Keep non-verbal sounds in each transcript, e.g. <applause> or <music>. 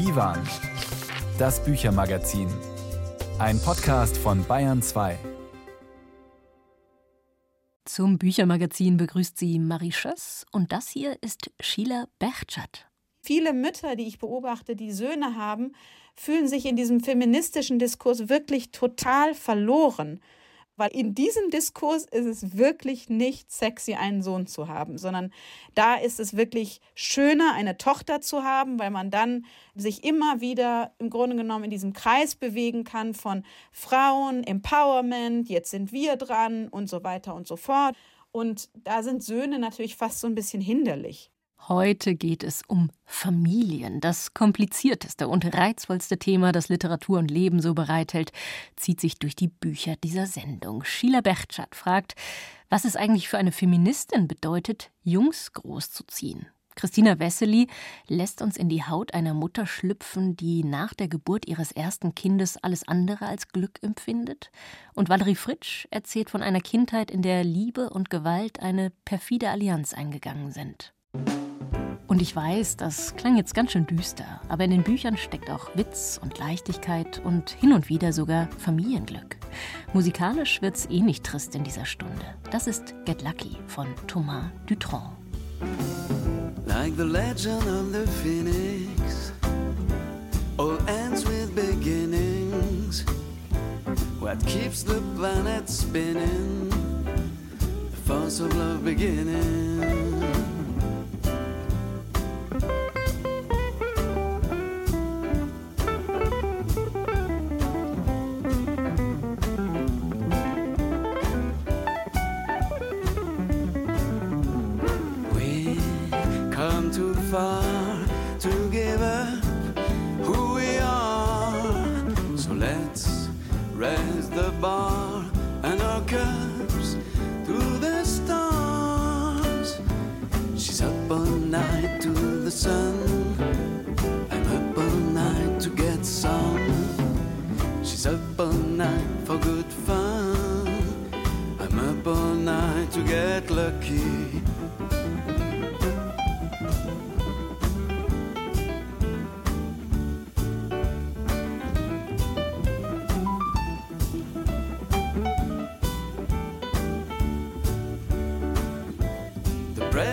Divan, das Büchermagazin. Ein Podcast von Bayern 2. Zum Büchermagazin begrüßt sie Marie Schöss und das hier ist Sheila Berchtschat. Viele Mütter, die ich beobachte, die Söhne haben, fühlen sich in diesem feministischen Diskurs wirklich total verloren. Weil in diesem Diskurs ist es wirklich nicht sexy, einen Sohn zu haben, sondern da ist es wirklich schöner, eine Tochter zu haben, weil man dann sich immer wieder im Grunde genommen in diesem Kreis bewegen kann von Frauen, Empowerment, jetzt sind wir dran und so weiter und so fort. Und da sind Söhne natürlich fast so ein bisschen hinderlich. Heute geht es um Familien. Das komplizierteste und reizvollste Thema, das Literatur und Leben so bereithält, zieht sich durch die Bücher dieser Sendung. Sheila Berchtschat fragt, was es eigentlich für eine Feministin bedeutet, Jungs großzuziehen. Christina Wessely lässt uns in die Haut einer Mutter schlüpfen, die nach der Geburt ihres ersten Kindes alles andere als Glück empfindet. Und Valerie Fritsch erzählt von einer Kindheit, in der Liebe und Gewalt eine perfide Allianz eingegangen sind. Und ich weiß, das klang jetzt ganz schön düster, aber in den Büchern steckt auch Witz und Leichtigkeit und hin und wieder sogar Familienglück. Musikalisch wird's eh nicht trist in dieser Stunde. Das ist Get Lucky von Thomas Dutronc. Like the legend of the phoenix, all ends with beginnings. What keeps the planet spinning? The force of love beginning.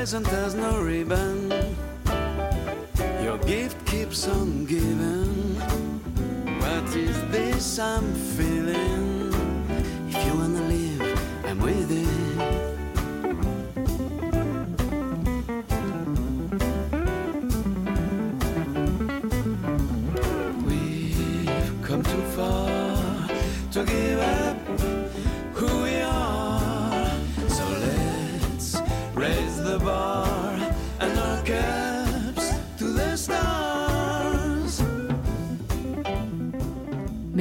Present there's no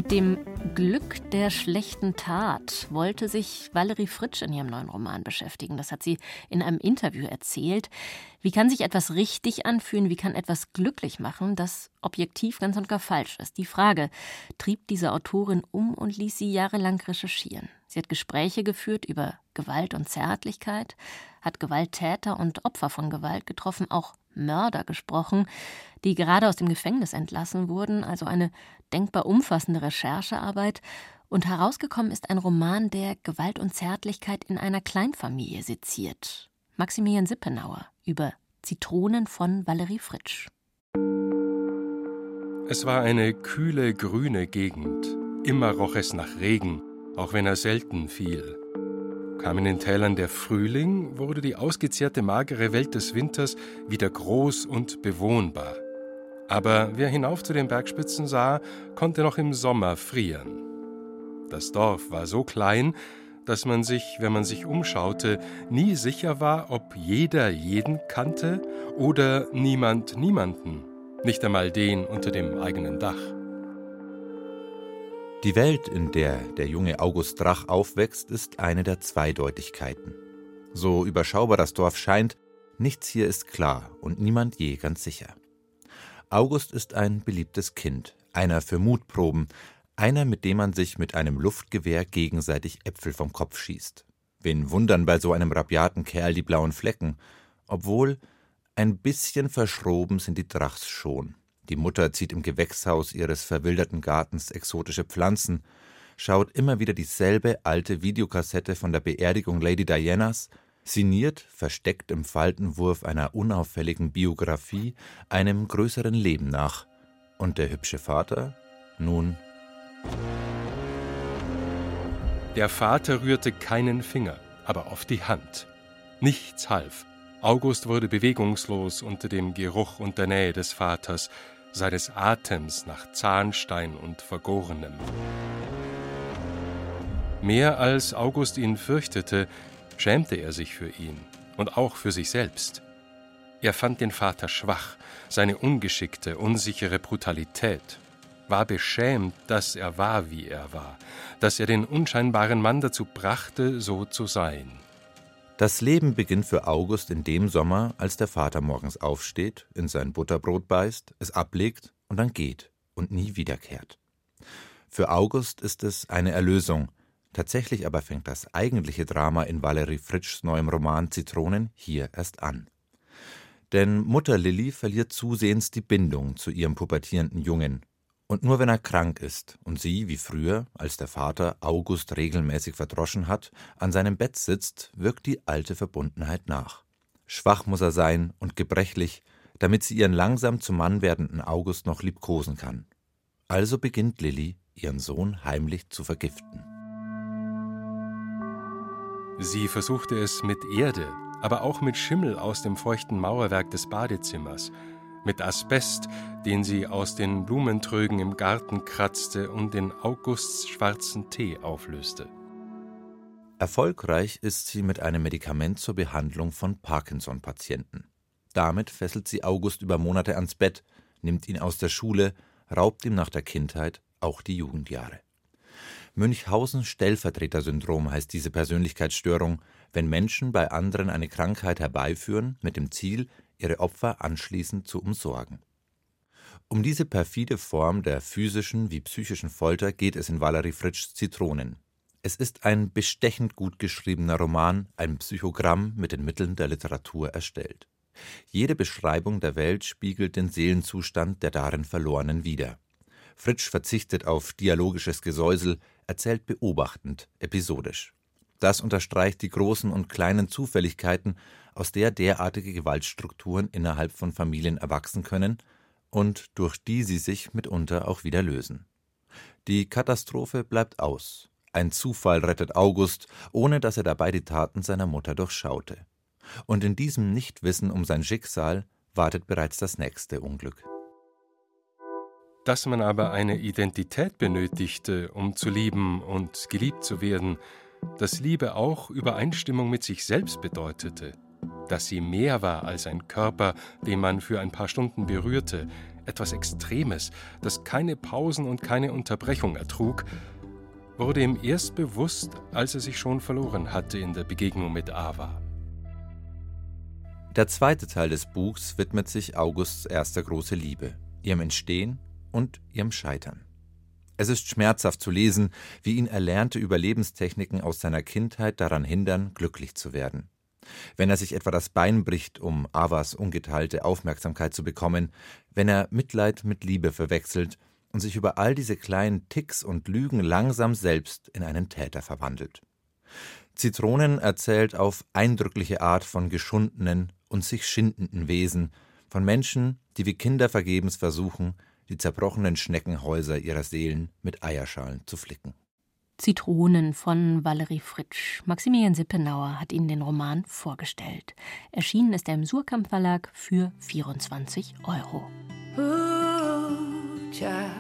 Mit dem Glück der schlechten Tat wollte sich Valerie Fritsch in ihrem neuen Roman beschäftigen. Das hat sie in einem Interview erzählt. Wie kann sich etwas richtig anfühlen? Wie kann etwas glücklich machen, das objektiv ganz und gar falsch ist? Die Frage trieb diese Autorin um und ließ sie jahrelang recherchieren. Sie hat Gespräche geführt über Gewalt und Zärtlichkeit, hat Gewalttäter und Opfer von Gewalt getroffen, auch Mörder gesprochen, die gerade aus dem Gefängnis entlassen wurden, also eine denkbar umfassende Recherchearbeit, und herausgekommen ist ein Roman, der Gewalt und Zärtlichkeit in einer Kleinfamilie seziert. Maximilian Sippenauer über Zitronen von Valerie Fritsch. Es war eine kühle, grüne Gegend. Immer roch es nach Regen, auch wenn er selten fiel. Kam in den Tälern der Frühling, wurde die ausgezehrte, magere Welt des Winters wieder groß und bewohnbar. Aber wer hinauf zu den Bergspitzen sah, konnte noch im Sommer frieren. Das Dorf war so klein, dass man sich, wenn man sich umschaute, nie sicher war, ob jeder jeden kannte oder niemand niemanden, nicht einmal den unter dem eigenen Dach. Die Welt, in der der junge August Drach aufwächst, ist eine der Zweideutigkeiten. So überschaubar das Dorf scheint, nichts hier ist klar und niemand je ganz sicher. August ist ein beliebtes Kind, einer für Mutproben, einer, mit dem man sich mit einem Luftgewehr gegenseitig Äpfel vom Kopf schießt. Wen wundern bei so einem rabiaten Kerl die blauen Flecken? Obwohl, ein bisschen verschroben sind die Drachs schon. Die Mutter zieht im Gewächshaus ihres verwilderten Gartens exotische Pflanzen, schaut immer wieder dieselbe alte Videokassette von der Beerdigung Lady Dianas, signiert, versteckt im Faltenwurf einer unauffälligen Biografie, einem größeren Leben nach. Und der hübsche Vater? Nun. Der Vater rührte keinen Finger, aber auf die Hand. Nichts half. August wurde bewegungslos unter dem Geruch und der Nähe des Vaters, seines Atems nach Zahnstein und Vergorenem. Mehr als August ihn fürchtete, schämte er sich für ihn und auch für sich selbst. Er fand den Vater schwach, seine ungeschickte, unsichere Brutalität, war beschämt, dass er war, wie er war, dass er den unscheinbaren Mann dazu brachte, so zu sein. Das Leben beginnt für August in dem Sommer, als der Vater morgens aufsteht, in sein Butterbrot beißt, es ablegt und dann geht und nie wiederkehrt. Für August ist es eine Erlösung. Tatsächlich aber fängt das eigentliche Drama in Valerie Fritschs neuem Roman Zitronen hier erst an. Denn Mutter Lilly verliert zusehends die Bindung zu ihrem pubertierenden Jungen und nur wenn er krank ist und sie, wie früher, als der Vater August regelmäßig verdroschen hat, an seinem Bett sitzt, wirkt die alte Verbundenheit nach. Schwach muss er sein und gebrechlich, damit sie ihren langsam zum Mann werdenden August noch liebkosen kann. Also beginnt Lilly, ihren Sohn heimlich zu vergiften. Sie versuchte es mit Erde, aber auch mit Schimmel aus dem feuchten Mauerwerk des Badezimmers, mit Asbest, den sie aus den Blumentrögen im Garten kratzte und in Augusts schwarzen Tee auflöste. Erfolgreich ist sie mit einem Medikament zur Behandlung von Parkinson-Patienten. Damit fesselt sie August über Monate ans Bett, nimmt ihn aus der Schule, raubt ihm nach der Kindheit auch die Jugendjahre. Münchhausen-Stellvertreter-Syndrom heißt diese Persönlichkeitsstörung, wenn Menschen bei anderen eine Krankheit herbeiführen, mit dem Ziel, ihre Opfer anschließend zu umsorgen. Um diese perfide Form der physischen wie psychischen Folter geht es in Valerie Fritschs Zitronen. Es ist ein bestechend gut geschriebener Roman, ein Psychogramm mit den Mitteln der Literatur erstellt. Jede Beschreibung der Welt spiegelt den Seelenzustand der darin Verlorenen wider. Fritsch verzichtet auf dialogisches Gesäusel, erzählt beobachtend, episodisch. Das unterstreicht die großen und kleinen Zufälligkeiten, aus der derartige Gewaltstrukturen innerhalb von Familien erwachsen können und durch die sie sich mitunter auch wieder lösen. Die Katastrophe bleibt aus. Ein Zufall rettet August, ohne dass er dabei die Taten seiner Mutter durchschaute. Und in diesem Nichtwissen um sein Schicksal wartet bereits das nächste Unglück. Dass man aber eine Identität benötigte, um zu lieben und geliebt zu werden, dass Liebe auch Übereinstimmung mit sich selbst bedeutete, dass sie mehr war als ein Körper, den man für ein paar Stunden berührte, etwas Extremes, das keine Pausen und keine Unterbrechung ertrug, wurde ihm erst bewusst, als er sich schon verloren hatte in der Begegnung mit Ava. Der zweite Teil des Buchs widmet sich Augusts erster große Liebe, ihrem Entstehen und ihrem Scheitern. Es ist schmerzhaft zu lesen, wie ihn erlernte Überlebenstechniken aus seiner Kindheit daran hindern, glücklich zu werden. Wenn er sich etwa das Bein bricht, um Avas ungeteilte Aufmerksamkeit zu bekommen, wenn er Mitleid mit Liebe verwechselt und sich über all diese kleinen Ticks und Lügen langsam selbst in einen Täter verwandelt. Zitronen erzählt auf eindrückliche Art von geschundenen und sich schindenden Wesen, von Menschen, die wie Kinder vergebens versuchen, die zerbrochenen Schneckenhäuser ihrer Seelen mit Eierschalen zu flicken. Zitronen von Valerie Fritsch. Maximilian Sippenauer hat Ihnen den Roman vorgestellt. Erschienen ist er im Surkamp Verlag für 24 Euro. Ooh, child,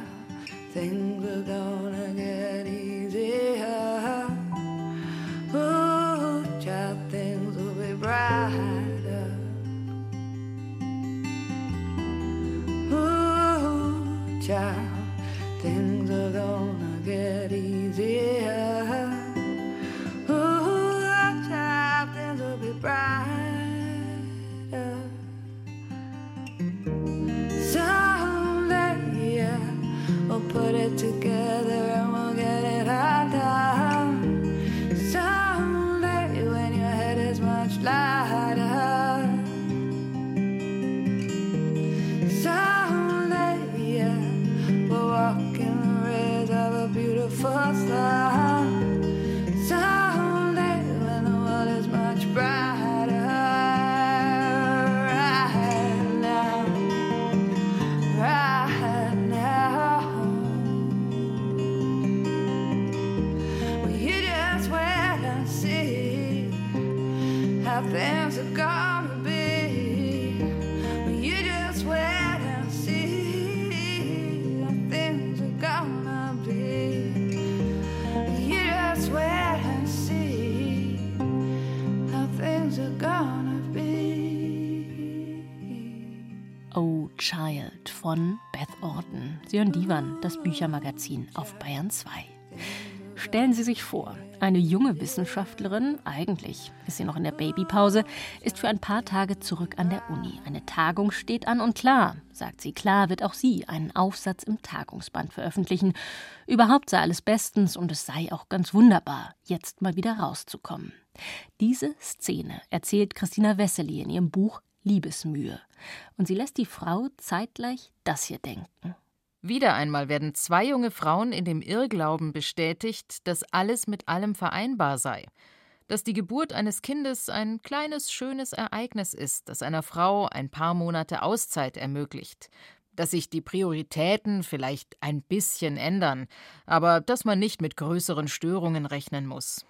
how oh Child von Beth Orton. Sie hören Divan, das Büchermagazin auf Bayern 2. Stellen Sie sich vor, eine junge Wissenschaftlerin, eigentlich ist sie noch in der Babypause, ist für ein paar Tage zurück an der Uni. Eine Tagung steht an und klar, sagt sie, klar wird auch sie einen Aufsatz im Tagungsband veröffentlichen. Überhaupt sei alles bestens und es sei auch ganz wunderbar, jetzt mal wieder rauszukommen. Diese Szene erzählt Christina Wessely in ihrem Buch Liebesmühe. Und sie lässt die Frau zeitgleich das hier denken. Wieder einmal werden zwei junge Frauen in dem Irrglauben bestätigt, dass alles mit allem vereinbar sei, dass die Geburt eines Kindes ein kleines, schönes Ereignis ist, das einer Frau ein paar Monate Auszeit ermöglicht, dass sich die Prioritäten vielleicht ein bisschen ändern, aber dass man nicht mit größeren Störungen rechnen muss.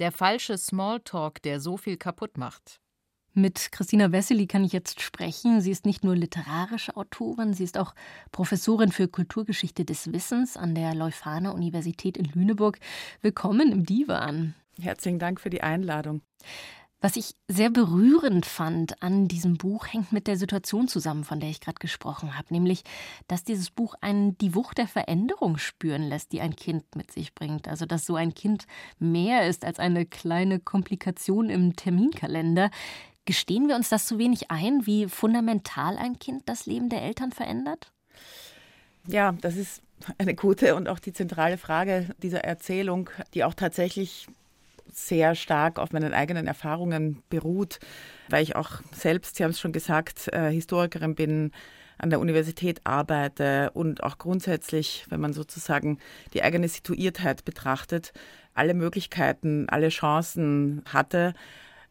Der falsche Smalltalk, der so viel kaputt macht. Mit Christina Wessely kann ich jetzt sprechen. Sie ist nicht nur literarische Autorin, sie ist auch Professorin für Kulturgeschichte des Wissens an der Leuphana Universität in Lüneburg. Willkommen im Divan. Herzlichen Dank für die Einladung. Was ich sehr berührend fand an diesem Buch, hängt mit der Situation zusammen, von der ich gerade gesprochen habe, nämlich, dass dieses Buch einen die Wucht der Veränderung spüren lässt, die ein Kind mit sich bringt. Also, dass so ein Kind mehr ist als eine kleine Komplikation im Terminkalender. Gestehen wir uns das zu wenig ein, wie fundamental ein Kind das Leben der Eltern verändert? Ja, das ist eine gute und auch die zentrale Frage dieser Erzählung, die auch tatsächlich sehr stark auf meinen eigenen Erfahrungen beruht, weil ich auch selbst, Sie haben es schon gesagt, äh, Historikerin bin, an der Universität arbeite und auch grundsätzlich, wenn man sozusagen die eigene Situiertheit betrachtet, alle Möglichkeiten, alle Chancen hatte,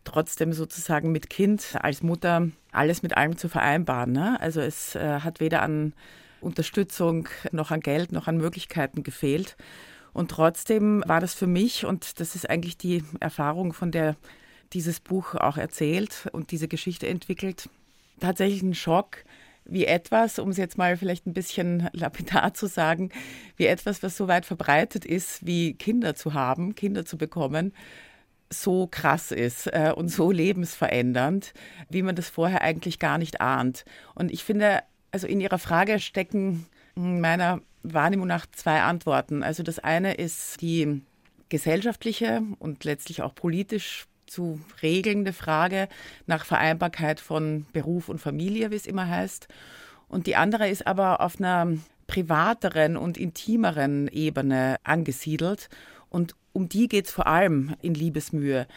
trotzdem sozusagen mit Kind als Mutter alles mit allem zu vereinbaren. Ne? Also es äh, hat weder an Unterstützung noch an Geld noch an Möglichkeiten gefehlt. Und trotzdem war das für mich, und das ist eigentlich die Erfahrung, von der dieses Buch auch erzählt und diese Geschichte entwickelt, tatsächlich ein Schock, wie etwas, um es jetzt mal vielleicht ein bisschen <laughs> lapidar zu sagen, wie etwas, was so weit verbreitet ist, wie Kinder zu haben, Kinder zu bekommen, so krass ist äh, und so lebensverändernd, wie man das vorher eigentlich gar nicht ahnt. Und ich finde, also in Ihrer Frage stecken meiner Wahrnehmung nach zwei Antworten. Also das eine ist die gesellschaftliche und letztlich auch politisch zu regelnde Frage nach Vereinbarkeit von Beruf und Familie, wie es immer heißt. Und die andere ist aber auf einer privateren und intimeren Ebene angesiedelt. Und um die geht es vor allem in Liebesmühe.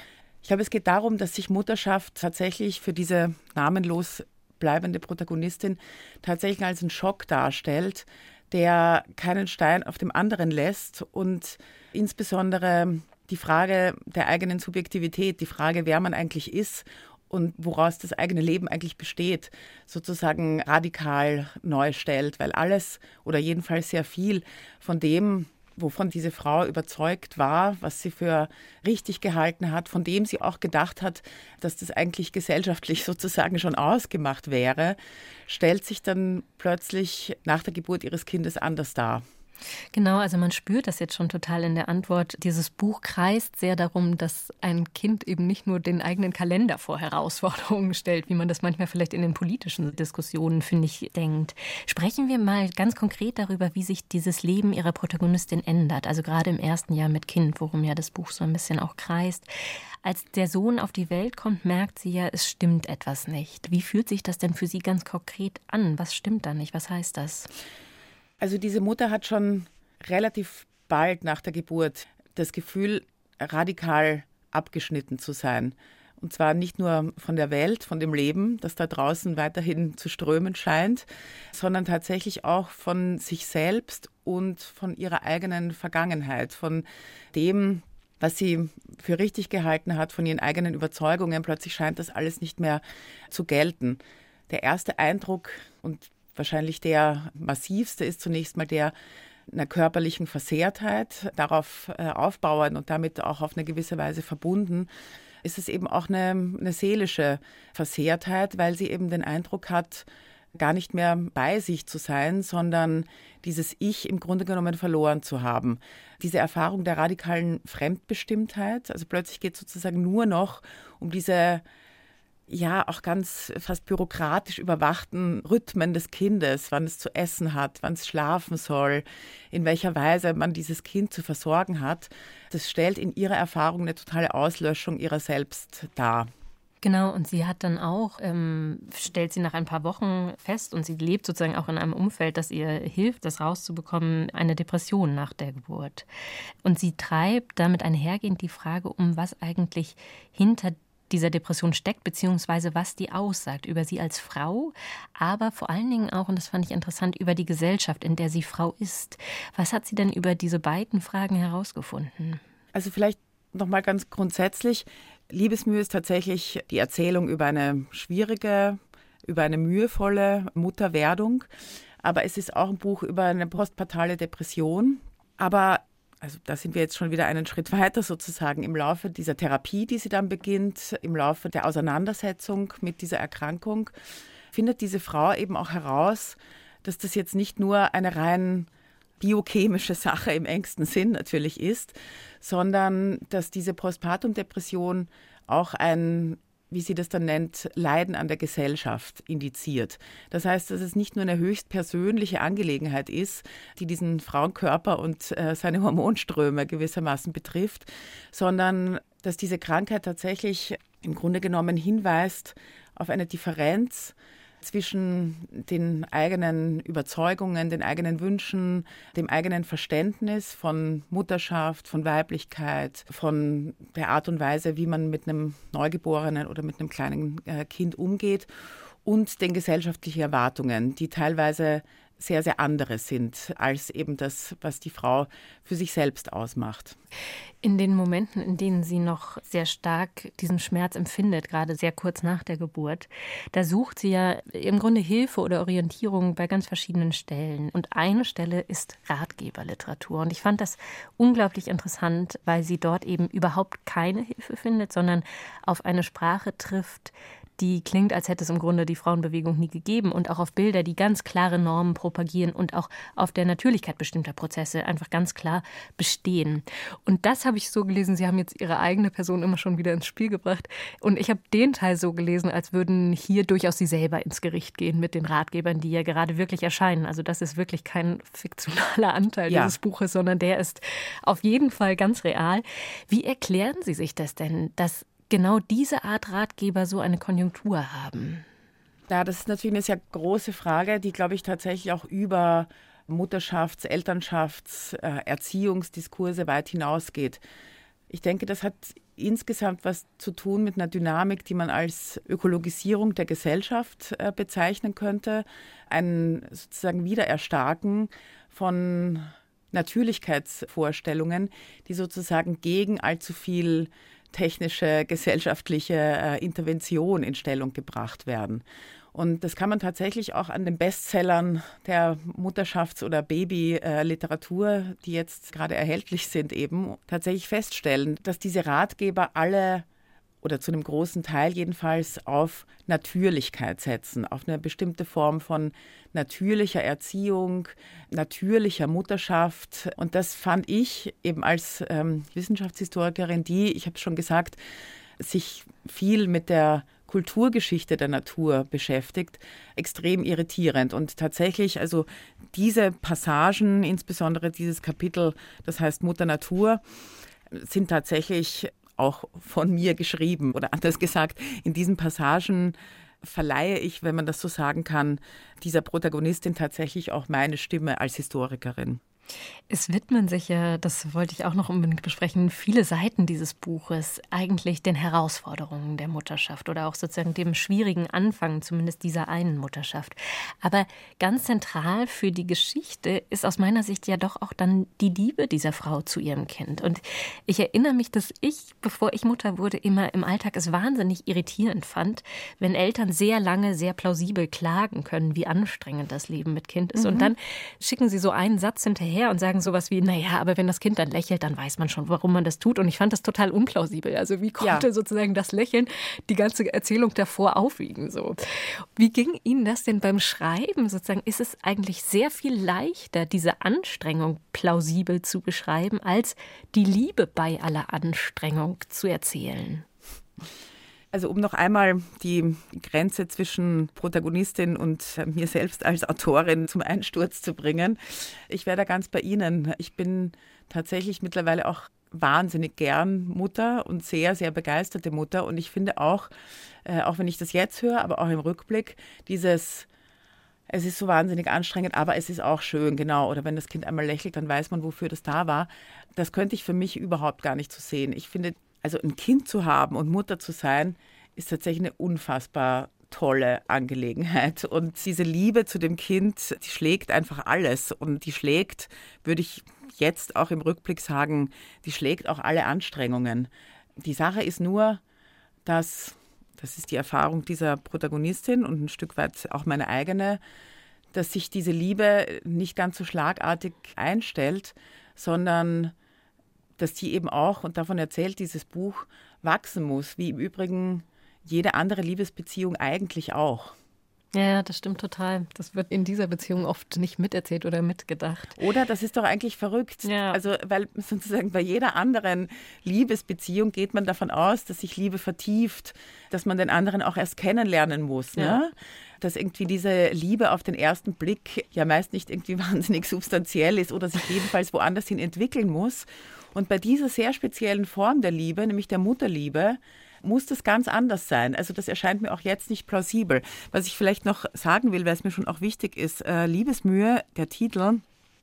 Ich glaube, es geht darum, dass sich Mutterschaft tatsächlich für diese namenlos bleibende Protagonistin tatsächlich als ein Schock darstellt, der keinen Stein auf dem anderen lässt und insbesondere die Frage der eigenen Subjektivität, die Frage, wer man eigentlich ist und woraus das eigene Leben eigentlich besteht, sozusagen radikal neu stellt, weil alles oder jedenfalls sehr viel von dem, wovon diese Frau überzeugt war, was sie für richtig gehalten hat, von dem sie auch gedacht hat, dass das eigentlich gesellschaftlich <laughs> sozusagen schon ausgemacht wäre, stellt sich dann plötzlich nach der Geburt ihres Kindes anders dar. Genau, also man spürt das jetzt schon total in der Antwort. Dieses Buch kreist sehr darum, dass ein Kind eben nicht nur den eigenen Kalender vor Herausforderungen stellt, wie man das manchmal vielleicht in den politischen Diskussionen, finde ich, denkt. Sprechen wir mal ganz konkret darüber, wie sich dieses Leben ihrer Protagonistin ändert. Also gerade im ersten Jahr mit Kind, worum ja das Buch so ein bisschen auch kreist. Als der Sohn auf die Welt kommt, merkt sie ja, es stimmt etwas nicht. Wie fühlt sich das denn für sie ganz konkret an? Was stimmt da nicht? Was heißt das? Also diese Mutter hat schon relativ bald nach der Geburt das Gefühl, radikal abgeschnitten zu sein. Und zwar nicht nur von der Welt, von dem Leben, das da draußen weiterhin zu strömen scheint, sondern tatsächlich auch von sich selbst und von ihrer eigenen Vergangenheit, von dem, was sie für richtig gehalten hat, von ihren eigenen Überzeugungen. Plötzlich scheint das alles nicht mehr zu gelten. Der erste Eindruck, und wahrscheinlich der massivste ist zunächst mal der einer körperlichen Versehrtheit, darauf äh, aufbauen und damit auch auf eine gewisse Weise verbunden, ist es eben auch eine, eine seelische Versehrtheit, weil sie eben den Eindruck hat, gar nicht mehr bei sich zu sein, sondern dieses Ich im Grunde genommen verloren zu haben. Diese Erfahrung der radikalen Fremdbestimmtheit, also plötzlich geht es sozusagen nur noch um diese ja auch ganz fast bürokratisch überwachten Rhythmen des Kindes, wann es zu essen hat, wann es schlafen soll, in welcher Weise man dieses Kind zu versorgen hat, das stellt in ihrer Erfahrung eine totale Auslöschung ihrer selbst dar. Genau, und sie hat dann auch, ähm, stellt sie nach ein paar Wochen fest und sie lebt sozusagen auch in einem Umfeld, das ihr hilft, das rauszubekommen, eine Depression nach der Geburt. Und sie treibt damit einhergehend die Frage um, was eigentlich hinter dieser Depression steckt, beziehungsweise was die aussagt über sie als Frau, aber vor allen Dingen auch, und das fand ich interessant, über die Gesellschaft, in der sie Frau ist. Was hat sie denn über diese beiden Fragen herausgefunden? Also vielleicht nochmal ganz grundsätzlich, Liebesmühe ist tatsächlich die Erzählung über eine schwierige, über eine mühevolle Mutterwerdung, aber es ist auch ein Buch über eine postpartale Depression. Aber also da sind wir jetzt schon wieder einen Schritt weiter sozusagen im Laufe dieser Therapie, die sie dann beginnt, im Laufe der Auseinandersetzung mit dieser Erkrankung, findet diese Frau eben auch heraus, dass das jetzt nicht nur eine rein biochemische Sache im engsten Sinn natürlich ist, sondern dass diese Postpartum-Depression auch ein wie sie das dann nennt, Leiden an der Gesellschaft indiziert. Das heißt, dass es nicht nur eine höchst persönliche Angelegenheit ist, die diesen Frauenkörper und äh, seine Hormonströme gewissermaßen betrifft, sondern dass diese Krankheit tatsächlich im Grunde genommen hinweist auf eine Differenz zwischen den eigenen Überzeugungen, den eigenen Wünschen, dem eigenen Verständnis von Mutterschaft, von Weiblichkeit, von der Art und Weise, wie man mit einem Neugeborenen oder mit einem kleinen äh, Kind umgeht und den gesellschaftlichen Erwartungen, die teilweise sehr, sehr andere sind als eben das, was die Frau für sich selbst ausmacht. In den Momenten, in denen sie noch sehr stark diesen Schmerz empfindet, gerade sehr kurz nach der Geburt, da sucht sie ja im Grunde Hilfe oder Orientierung bei ganz verschiedenen Stellen. Und eine Stelle ist Ratgeberliteratur. Und ich fand das unglaublich interessant, weil sie dort eben überhaupt keine Hilfe findet, sondern auf eine Sprache trifft, die klingt, als hätte es im Grunde die Frauenbewegung nie gegeben und auch auf Bilder, die ganz klare Normen propagieren und auch auf der Natürlichkeit bestimmter Prozesse einfach ganz klar bestehen. Und das habe ich so gelesen, Sie haben jetzt Ihre eigene Person immer schon wieder ins Spiel gebracht und ich habe den Teil so gelesen, als würden hier durchaus Sie selber ins Gericht gehen mit den Ratgebern, die ja gerade wirklich erscheinen. Also das ist wirklich kein fiktionaler Anteil ja. dieses Buches, sondern der ist auf jeden Fall ganz real. Wie erklären Sie sich das denn, dass genau diese Art Ratgeber so eine Konjunktur haben? Ja, das ist natürlich eine sehr große Frage, die, glaube ich, tatsächlich auch über Mutterschafts-, Elternschafts-, äh, Erziehungsdiskurse weit hinausgeht. Ich denke, das hat insgesamt was zu tun mit einer Dynamik, die man als Ökologisierung der Gesellschaft äh, bezeichnen könnte. Ein sozusagen Wiedererstarken von Natürlichkeitsvorstellungen, die sozusagen gegen allzu viel technische, gesellschaftliche äh, Intervention in Stellung gebracht werden. Und das kann man tatsächlich auch an den Bestsellern der Mutterschafts- oder Babyliteratur, die jetzt gerade erhältlich sind, eben tatsächlich feststellen, dass diese Ratgeber alle oder zu einem großen Teil jedenfalls auf Natürlichkeit setzen, auf eine bestimmte Form von natürlicher Erziehung, natürlicher Mutterschaft. Und das fand ich eben als ähm, Wissenschaftshistorikerin, die, ich habe es schon gesagt, sich viel mit der Kulturgeschichte der Natur beschäftigt, extrem irritierend. Und tatsächlich, also diese Passagen, insbesondere dieses Kapitel, das heißt Mutter Natur, sind tatsächlich auch von mir geschrieben. Oder anders gesagt, in diesen Passagen verleihe ich, wenn man das so sagen kann, dieser Protagonistin tatsächlich auch meine Stimme als Historikerin. Es widmen sich ja, das wollte ich auch noch unbedingt besprechen, viele Seiten dieses Buches eigentlich den Herausforderungen der Mutterschaft oder auch sozusagen dem schwierigen Anfang zumindest dieser einen Mutterschaft. Aber ganz zentral für die Geschichte ist aus meiner Sicht ja doch auch dann die Liebe dieser Frau zu ihrem Kind. Und ich erinnere mich, dass ich, bevor ich Mutter wurde, immer im Alltag es wahnsinnig irritierend fand, wenn Eltern sehr lange, sehr plausibel klagen können, wie anstrengend das Leben mit Kind ist. Mhm. Und dann schicken sie so einen Satz hinterher her und sagen sowas wie, naja, aber wenn das Kind dann lächelt, dann weiß man schon, warum man das tut. Und ich fand das total unplausibel. Also wie konnte ja. sozusagen das Lächeln die ganze Erzählung davor aufwiegen? So. Wie ging Ihnen das denn beim Schreiben sozusagen? Ist es eigentlich sehr viel leichter, diese Anstrengung plausibel zu beschreiben, als die Liebe bei aller Anstrengung zu erzählen? Also um noch einmal die Grenze zwischen Protagonistin und mir selbst als Autorin zum Einsturz zu bringen. Ich wäre da ganz bei Ihnen. Ich bin tatsächlich mittlerweile auch wahnsinnig gern Mutter und sehr, sehr begeisterte Mutter. Und ich finde auch, äh, auch wenn ich das jetzt höre, aber auch im Rückblick, dieses es ist so wahnsinnig anstrengend, aber es ist auch schön, genau. Oder wenn das Kind einmal lächelt, dann weiß man, wofür das da war. Das könnte ich für mich überhaupt gar nicht so sehen. Ich finde, also ein Kind zu haben und Mutter zu sein, ist tatsächlich eine unfassbar tolle Angelegenheit. <laughs> Und diese Liebe zu dem Kind, die schlägt einfach alles. Und die schlägt, würde ich jetzt auch im Rückblick sagen, die schlägt auch alle Anstrengungen. Die Sache ist nur, dass das ist die Erfahrung dieser Protagonistin und ein Stück weit auch meine eigene, dass sich diese Liebe nicht ganz so schlagartig einstellt, sondern dass die eben auch, und davon erzählt dieses Buch, wachsen muss, wie im Übrigen jede andere Liebesbeziehung eigentlich auch. Ja, das stimmt total. Das wird in dieser Beziehung oft nicht miterzählt oder mitgedacht. Oder das ist doch eigentlich verrückt. Ja. Also, weil sozusagen bei jeder anderen Liebesbeziehung geht man davon aus, dass sich Liebe vertieft, dass man den anderen auch erst kennenlernen muss. Ne? Ja. Ne? Dass irgendwie diese Liebe auf den ersten Blick ja meist nicht irgendwie <laughs> wahnsinnig substanziell ist oder sich jedenfalls woanders hin entwickeln muss. Und bei dieser sehr speziellen Form der Liebe, nämlich der Mutterliebe, muss das ganz anders sein. Also das erscheint mir auch jetzt nicht plausibel. Was ich vielleicht noch sagen will, weil es mir schon auch wichtig ist, äh, Liebesmühe, der Titel,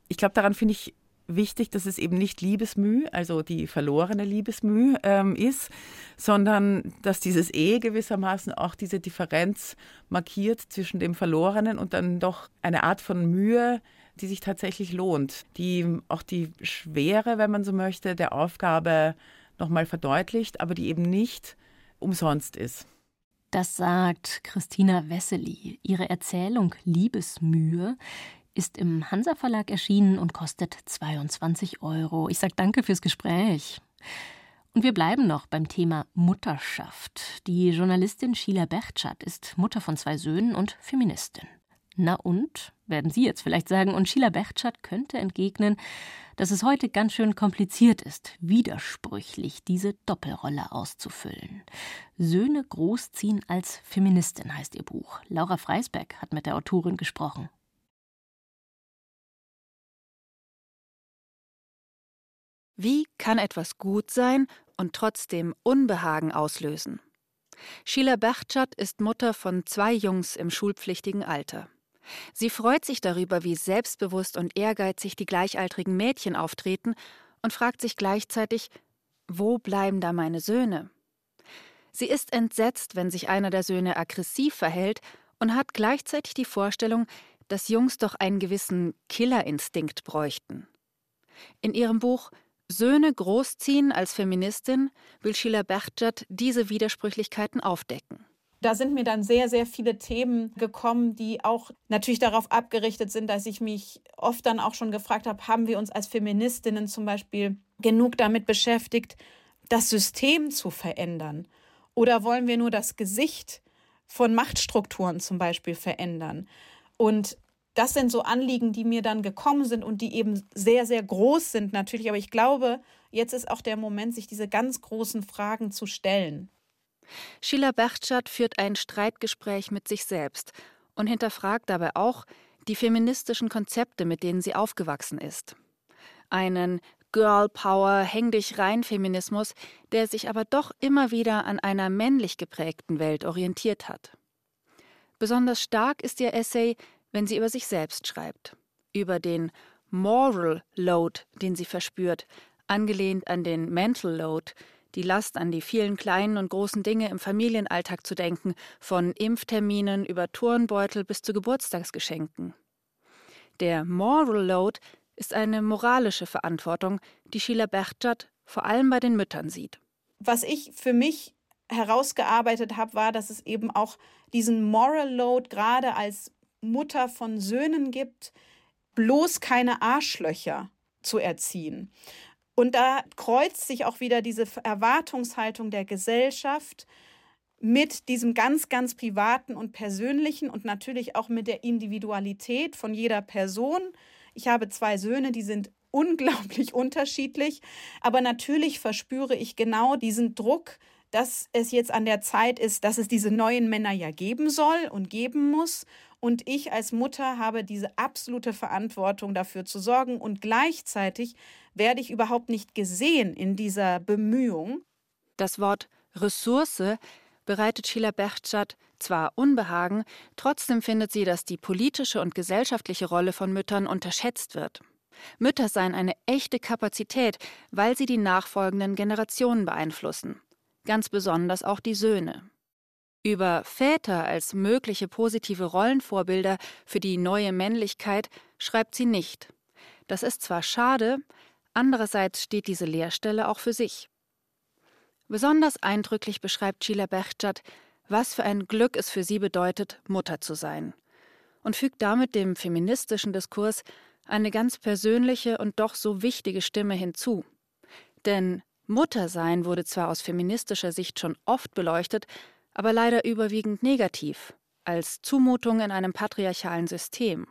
ich glaube, daran finde ich wichtig, dass es eben nicht Liebesmüh, also die verlorene Liebesmüh ähm, ist, sondern dass dieses E gewissermaßen auch diese Differenz markiert zwischen dem Verlorenen und dann doch eine Art von Mühe, die sich tatsächlich lohnt, die auch die Schwere, wenn man so möchte, der Aufgabe nochmal verdeutlicht, aber die eben nicht umsonst ist. Das sagt Christina Wessely. Ihre Erzählung Liebesmühe ist im Hansa Verlag erschienen und kostet 22 Euro. Ich sage danke fürs Gespräch. Und wir bleiben noch beim Thema Mutterschaft. Die Journalistin Sheila Berchtschat ist Mutter von zwei Söhnen und Feministin. Na und? Werden Sie jetzt vielleicht sagen, und Sheila Berchtschat könnte entgegnen, dass es heute ganz schön kompliziert ist, widersprüchlich diese Doppelrolle auszufüllen. Söhne großziehen als Feministin heißt ihr Buch. Laura Freisbeck hat mit der Autorin gesprochen. Wie kann etwas gut sein und trotzdem Unbehagen auslösen? Sheila Berchtschat ist Mutter von zwei Jungs im schulpflichtigen Alter. Sie freut sich darüber, wie selbstbewusst und ehrgeizig die gleichaltrigen Mädchen auftreten und fragt sich gleichzeitig, wo bleiben da meine Söhne? Sie ist entsetzt, wenn sich einer der Söhne aggressiv verhält und hat gleichzeitig die Vorstellung, dass Jungs doch einen gewissen Killerinstinkt bräuchten. In ihrem Buch Söhne großziehen als Feministin will Sheila Berchtschat diese Widersprüchlichkeiten aufdecken da sind mir dann sehr, sehr viele Themen gekommen, die auch natürlich darauf abgerichtet sind, dass ich mich oft dann auch schon gefragt habe, haben wir uns als Feministinnen zum Beispiel genug damit beschäftigt, das System zu verändern? Oder wollen wir nur das Gesicht von Machtstrukturen zum Beispiel verändern? Und das sind so Anliegen, die mir dann gekommen sind und die eben sehr, sehr groß sind natürlich. Aber ich glaube, jetzt ist auch der Moment, sich diese ganz großen Fragen zu stellen. Sheila Berchtschat führt ein Streitgespräch mit sich selbst und hinterfragt dabei auch die feministischen Konzepte, mit denen sie aufgewachsen ist. Einen Girl Power, häng dich rein Feminismus, der sich aber doch immer wieder an einer männlich geprägten Welt orientiert hat. Besonders stark ist ihr Essay, wenn sie über sich selbst schreibt, über den Moral Load, den sie verspürt, angelehnt an den Mental Load, die Last an die vielen kleinen und großen Dinge im Familienalltag zu denken, von Impfterminen über Turnbeutel bis zu Geburtstagsgeschenken. Der Moral Load ist eine moralische Verantwortung, die Sheila Berchtschat vor allem bei den Müttern sieht. Was ich für mich herausgearbeitet habe, war, dass es eben auch diesen Moral Load gerade als Mutter von Söhnen gibt, bloß keine Arschlöcher zu erziehen. Und da kreuzt sich auch wieder diese Erwartungshaltung der Gesellschaft mit diesem ganz, ganz privaten und persönlichen und natürlich auch mit der Individualität von jeder Person. Ich habe zwei Söhne, die sind <laughs> unglaublich unterschiedlich, aber natürlich verspüre ich genau diesen Druck, dass es jetzt an der Zeit ist, dass es diese neuen Männer ja geben soll und geben muss. Und ich als Mutter habe diese absolute Verantwortung dafür zu sorgen. Und gleichzeitig werde ich überhaupt nicht gesehen in dieser Bemühung. Das Wort Ressource bereitet Sheila Berchtschat zwar Unbehagen, trotzdem findet sie, dass die politische und gesellschaftliche Rolle von Müttern unterschätzt wird. Mütter seien eine echte Kapazität, weil sie die nachfolgenden Generationen beeinflussen, ganz besonders auch die Söhne. Über Väter als mögliche positive Rollenvorbilder für die neue Männlichkeit schreibt sie nicht. Das ist zwar schade, andererseits steht diese Lehrstelle auch für sich. Besonders eindrücklich beschreibt Sheila Berchtschat, was für ein Glück es für sie bedeutet, Mutter zu sein. Und fügt damit dem feministischen Diskurs eine ganz persönliche und doch so wichtige Stimme hinzu. Denn Muttersein wurde zwar aus feministischer Sicht schon oft beleuchtet, aber leider überwiegend negativ, als Zumutung in einem patriarchalen System.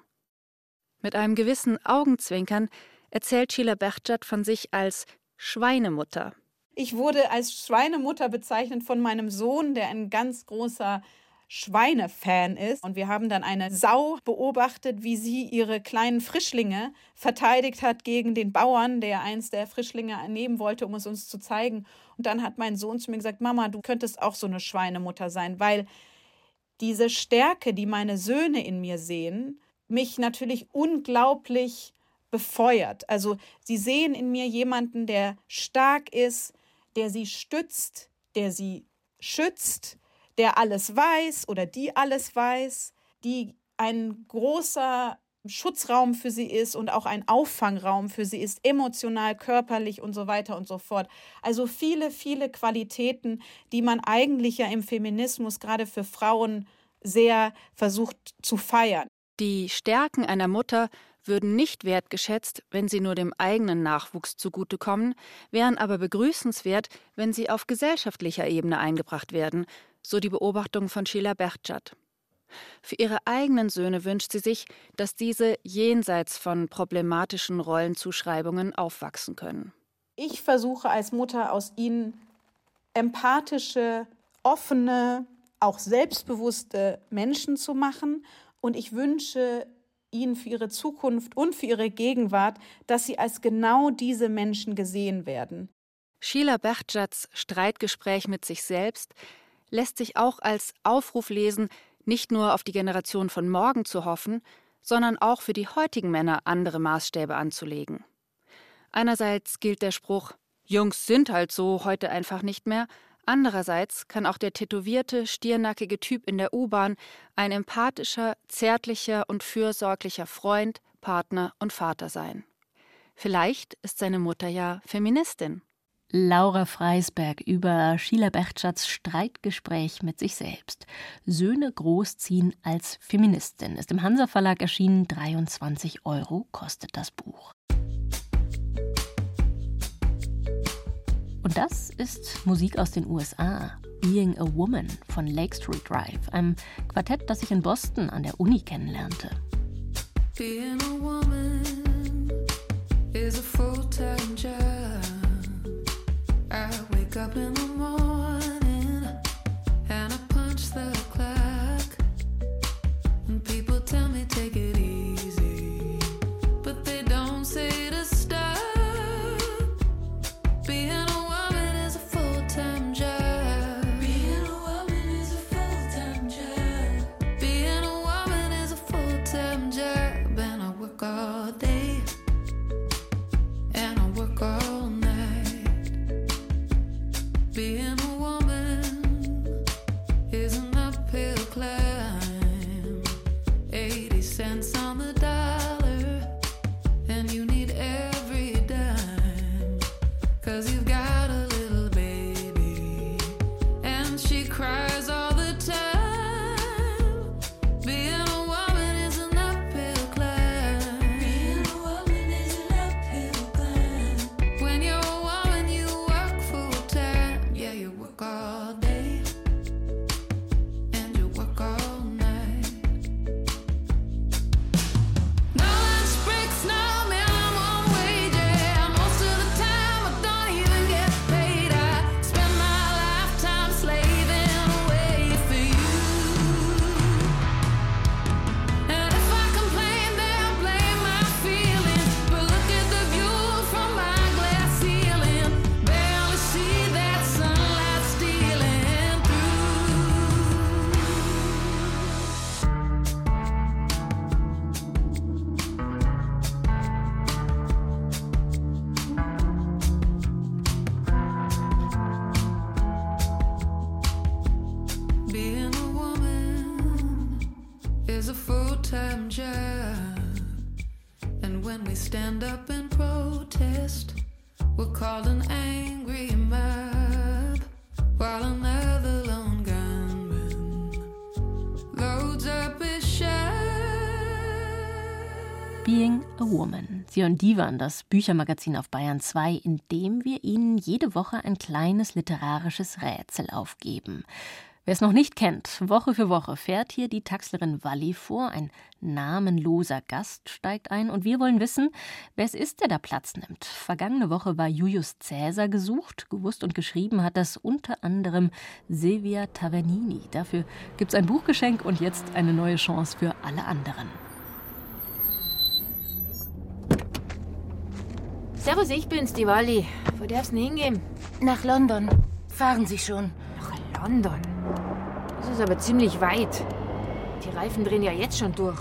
Mit einem gewissen Augenzwinkern erzählt Sheila Berchtschat von sich als Schweinemutter. Ich wurde als Schweinemutter bezeichnet von meinem Sohn, der ein ganz großer Schweinefan ist. Und wir haben dann eine Sau beobachtet, wie sie ihre kleinen Frischlinge verteidigt hat gegen den Bauern, der eins der Frischlinge nehmen wollte, um es uns zu zeigen. Und dann hat mein Sohn zu mir gesagt, Mama, du könntest auch so eine Schweinemutter sein, weil diese Stärke, die meine Söhne in mir sehen, mich natürlich unglaublich befeuert. Also sie sehen in mir jemanden, der stark ist, der sie stützt, der sie schützt, der alles weiß oder die alles weiß, die ein großer Schutzraum für sie ist und auch ein Auffangraum für sie ist, emotional, körperlich und so weiter und so fort. Also viele, viele Qualitäten, die man eigentlich ja im Feminismus gerade für Frauen sehr versucht zu feiern. Die Stärken einer Mutter würden nicht wertgeschätzt, wenn sie nur dem eigenen Nachwuchs zugutekommen, wären aber begrüßenswert, wenn sie auf gesellschaftlicher Ebene eingebracht werden, so die Beobachtung von Sheila Berchtschat. Für ihre eigenen Söhne wünscht sie sich, dass diese jenseits von problematischen Rollenzuschreibungen aufwachsen können. Ich versuche als Mutter aus ihnen empathische, offene, auch selbstbewusste Menschen zu machen und ich wünsche ihnen für ihre Zukunft und für ihre Gegenwart, dass sie als genau diese Menschen gesehen werden. Sheila Berchtschats Streitgespräch mit sich selbst lässt sich auch als Aufruf lesen, nicht nur auf die Generation von morgen zu hoffen, sondern auch für die heutigen Männer andere Maßstäbe anzulegen. Einerseits gilt der Spruch Jungs sind halt so heute einfach nicht mehr, Andererseits kann auch der tätowierte, stiernackige Typ in der U-Bahn ein empathischer, zärtlicher und fürsorglicher Freund, Partner und Vater sein. Vielleicht ist seine Mutter ja Feministin. Laura Freisberg über Sheila Berchtschats Streitgespräch mit sich selbst. Söhne großziehen als Feministin ist im Hansa Verlag erschienen. 23 Euro kostet das Buch. Und das ist Musik aus den USA. Being a Woman von Lake Street Drive, einem Quartett, das ich in Boston an der Uni kennenlernte. Being a woman is a full-time job. I wake up in the morning stand up and protest. We'll call an angry mob while another lone gunman loads up his shot. Being a Woman. Sie und die waren das Büchermagazin auf Bayern 2, in dem wir Ihnen jede Woche ein kleines literarisches Rätsel aufgeben. Wer es noch nicht kennt, Woche für Woche fährt hier die Taxlerin Walli vor. Ein namenloser Gast steigt ein und wir wollen wissen, wer es ist, der da Platz nimmt. Vergangene Woche war Julius Cäsar gesucht. Gewusst und geschrieben hat das unter anderem Silvia Tavernini. Dafür gibt es ein Buchgeschenk und jetzt eine neue Chance für alle anderen. Servus, ich bin's, die Walli. Wo darf's denn hingehen? Nach London. Fahren Sie schon. Nach London? Das ist aber ziemlich weit. Die Reifen drehen ja jetzt schon durch.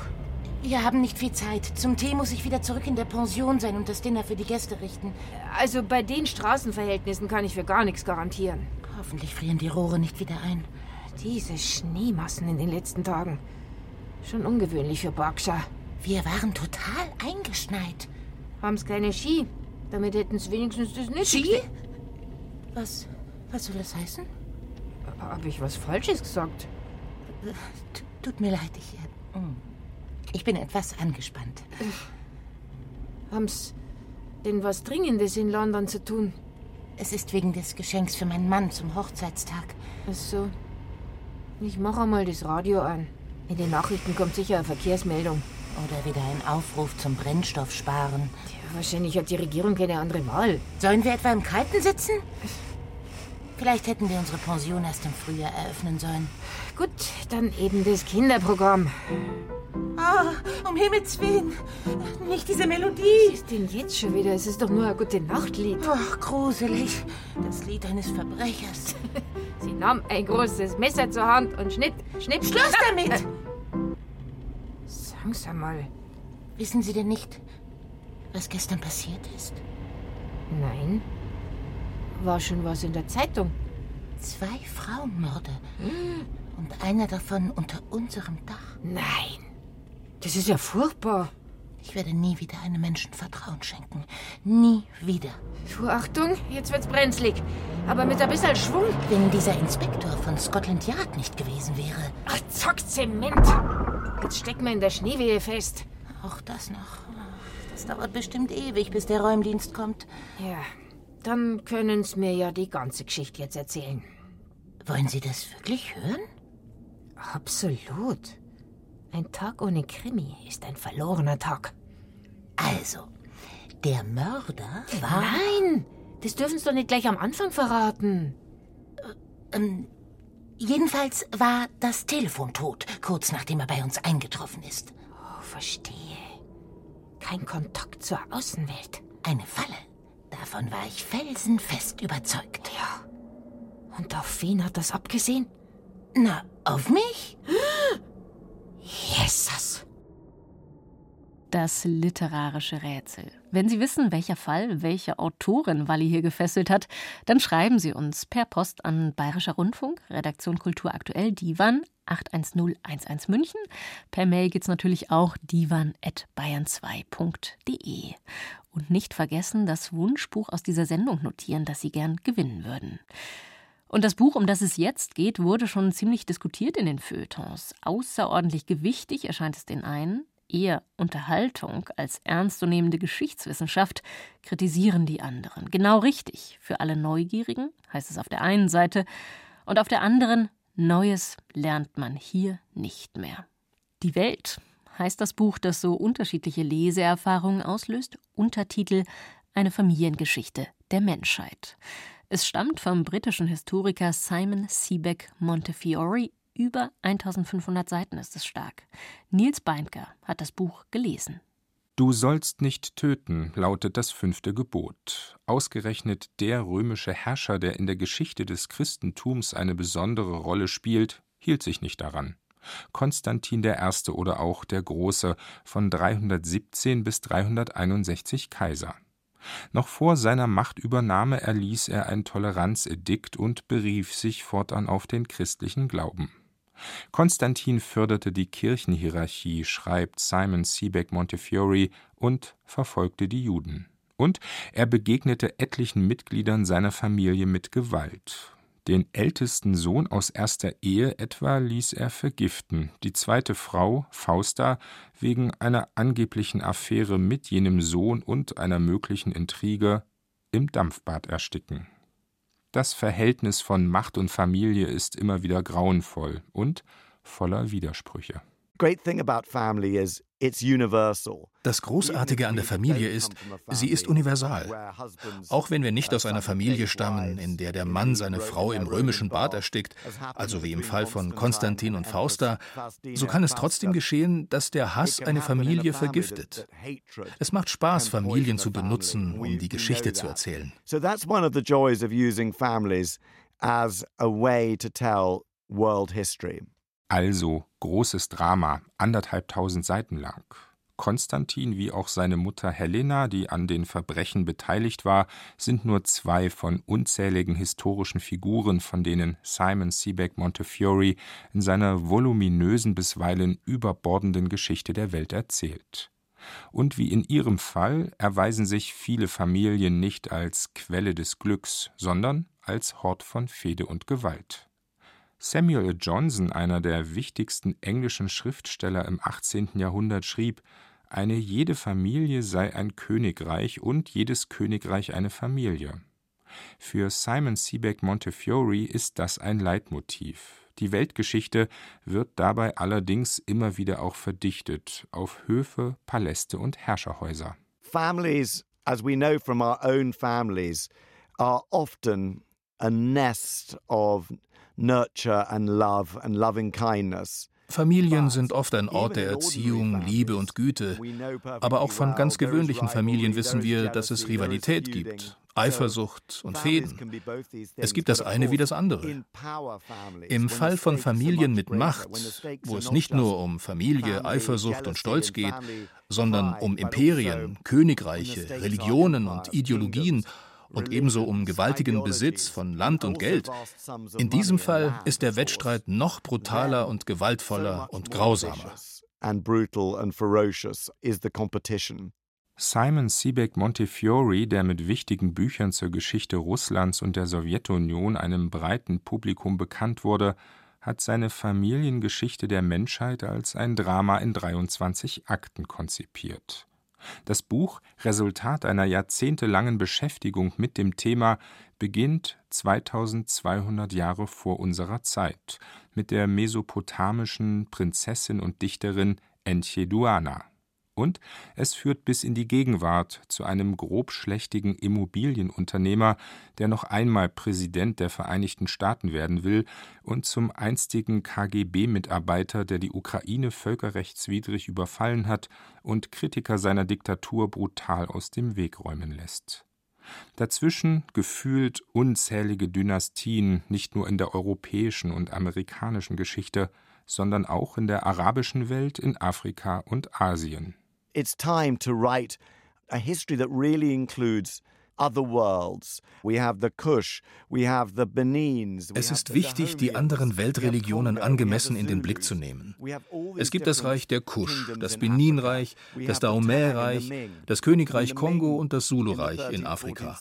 Wir haben nicht viel Zeit. Zum Tee muss ich wieder zurück in der Pension sein und das Dinner für die Gäste richten. Also bei den Straßenverhältnissen kann ich für gar nichts garantieren. Hoffentlich frieren die Rohre nicht wieder ein. Diese Schneemassen in den letzten Tagen. Schon ungewöhnlich für Berkshire. Wir waren total eingeschneit. Haben's keine Ski? Damit hätten sie wenigstens das nicht. Ski? Was, was soll das heißen? Habe ich was Falsches gesagt? T tut mir leid, ich, äh, ich bin etwas angespannt. Haben's denn was Dringendes in London zu tun? Es ist wegen des Geschenks für meinen Mann zum Hochzeitstag. Ach so. Ich mache mal das Radio an. In den Nachrichten kommt sicher eine Verkehrsmeldung. Oder wieder ein Aufruf zum Brennstoff sparen. Ja, wahrscheinlich hat die Regierung keine andere Wahl. Sollen wir etwa im Kalten sitzen? Vielleicht hätten wir unsere Pension erst im Frühjahr eröffnen sollen. Gut, dann eben das Kinderprogramm. Ah, um Himmels Willen. Nicht diese Melodie. Was ist denn jetzt schon wieder? Es ist doch nur ein gute Nachtlied. Ach, gruselig. Das Lied eines Verbrechers. <laughs> Sie nahm ein großes Messer zur Hand und schnitt, schnitt, Schluss damit! <laughs> Äh, Sagen's einmal. Wissen Sie denn nicht, was gestern passiert ist? Nein. War schon was in der Zeitung. Zwei Frauenmorde. Und einer davon unter unserem Dach. Nein. Das ist ja furchtbar. Ich werde nie wieder einem Menschen Vertrauen schenken. Nie wieder. Du, Achtung, jetzt wird's brenzlig. Aber mit ein bisschen Schwung. Wenn dieser Inspektor von Scotland Yard nicht gewesen wäre. Ach, zock Zement. Jetzt stecken wir in der Schneewehe fest. Auch das noch. Das dauert bestimmt ewig, bis der Räumdienst kommt. Ja, dann können's mir ja die ganze Geschichte jetzt erzählen. Wollen Sie das wirklich hören? Absolut. Ein Tag ohne Krimi ist ein verlorener Tag. Also, der Mörder war. Nein! Das dürfen Sie doch nicht gleich am Anfang verraten. Ähm, jedenfalls war das Telefon tot, kurz nachdem er bei uns eingetroffen ist. Oh, verstehe. Kein Kontakt zur Außenwelt. Eine Falle. Davon war ich felsenfest überzeugt. Ja. Und auf wen hat das abgesehen? Na, auf mich? Jesus! Das literarische Rätsel. Wenn Sie wissen, welcher Fall welche Autorin Walli hier gefesselt hat, dann schreiben Sie uns per Post an Bayerischer Rundfunk, Redaktion Kultur aktuell, Divan 81011 München. Per Mail geht's natürlich auch divan.bayern2.de. Und nicht vergessen, das Wunschbuch aus dieser Sendung notieren, das Sie gern gewinnen würden. Und das Buch, um das es jetzt geht, wurde schon ziemlich diskutiert in den Feuilletons. Außerordentlich gewichtig erscheint es den einen, eher Unterhaltung als ernstzunehmende Geschichtswissenschaft, kritisieren die anderen. Genau richtig. Für alle Neugierigen heißt es auf der einen Seite und auf der anderen, Neues lernt man hier nicht mehr. Die Welt heißt das Buch, das so unterschiedliche Leseerfahrungen auslöst. Untertitel Eine Familiengeschichte der Menschheit. Es stammt vom britischen Historiker Simon Seebeck Montefiore. Über 1500 Seiten ist es stark. Nils Beindker hat das Buch gelesen. Du sollst nicht töten, lautet das fünfte Gebot. Ausgerechnet der römische Herrscher, der in der Geschichte des Christentums eine besondere Rolle spielt, hielt sich nicht daran. Konstantin I. oder auch der Große von 317 bis 361 Kaiser. Noch vor seiner Machtübernahme erließ er ein Toleranzedikt und berief sich fortan auf den christlichen Glauben. Konstantin förderte die Kirchenhierarchie, schreibt Simon Seebeck Montefiore, und verfolgte die Juden. Und er begegnete etlichen Mitgliedern seiner Familie mit Gewalt. Den ältesten Sohn aus erster Ehe etwa ließ er vergiften, die zweite Frau, Fausta, wegen einer angeblichen Affäre mit jenem Sohn und einer möglichen Intrige im Dampfbad ersticken. Das Verhältnis von Macht und Familie ist immer wieder grauenvoll und voller Widersprüche. Das Großartige an der Familie ist, sie ist universal. Auch wenn wir nicht aus einer Familie stammen, in der der Mann seine Frau im römischen Bad erstickt, also wie im Fall von Konstantin und Fausta, so kann es trotzdem geschehen, dass der Hass eine Familie vergiftet. Es macht Spaß, Familien zu benutzen, um die Geschichte zu erzählen. So that's one of the joys of using families as a way to tell world history. Also großes Drama, anderthalbtausend Seiten lang. Konstantin wie auch seine Mutter Helena, die an den Verbrechen beteiligt war, sind nur zwei von unzähligen historischen Figuren, von denen Simon Seebeck Montefiore in seiner voluminösen, bisweilen überbordenden Geschichte der Welt erzählt. Und wie in ihrem Fall erweisen sich viele Familien nicht als Quelle des Glücks, sondern als Hort von Fehde und Gewalt. Samuel Johnson, einer der wichtigsten englischen Schriftsteller im 18. Jahrhundert, schrieb, eine jede Familie sei ein Königreich und jedes Königreich eine Familie. Für Simon Seebeck Montefiore ist das ein Leitmotiv. Die Weltgeschichte wird dabei allerdings immer wieder auch verdichtet auf Höfe, Paläste und Herrscherhäuser. Families, as we know from our own families, are often a nest of nurture and love and loving kindness. Familien sind oft ein Ort der Erziehung, Liebe und Güte. Aber auch von ganz gewöhnlichen Familien wissen wir, dass es Rivalität gibt, Eifersucht und Fäden. Es gibt das eine wie das andere. Im Fall von Familien mit Macht, wo es nicht nur um Familie, Eifersucht und Stolz geht, sondern um Imperien, Königreiche, Religionen und Ideologien, und ebenso um gewaltigen Besitz von Land und Geld. In diesem Fall ist der Wettstreit noch brutaler und gewaltvoller und grausamer. Simon Seebeck Montefiore, der mit wichtigen Büchern zur Geschichte Russlands und der Sowjetunion einem breiten Publikum bekannt wurde, hat seine Familiengeschichte der Menschheit als ein Drama in 23 Akten konzipiert. Das Buch, Resultat einer jahrzehntelangen Beschäftigung mit dem Thema, beginnt 2200 Jahre vor unserer Zeit mit der mesopotamischen Prinzessin und Dichterin Encheduana und es führt bis in die Gegenwart zu einem grobschlächtigen Immobilienunternehmer, der noch einmal Präsident der Vereinigten Staaten werden will, und zum einstigen KGB-Mitarbeiter, der die Ukraine völkerrechtswidrig überfallen hat und Kritiker seiner Diktatur brutal aus dem Weg räumen lässt. Dazwischen gefühlt unzählige Dynastien, nicht nur in der europäischen und amerikanischen Geschichte, sondern auch in der arabischen Welt, in Afrika und Asien it's time to write a history that really includes other worlds. We have the Kush, we have the Benins. Es ist wichtig, die anderen Weltreligionen angemessen in den Blick zu nehmen. Es gibt das Reich der Kusch, das Beninreich, das Dahomey-Reich, das Königreich Kongo und das Zulu-Reich in Afrika.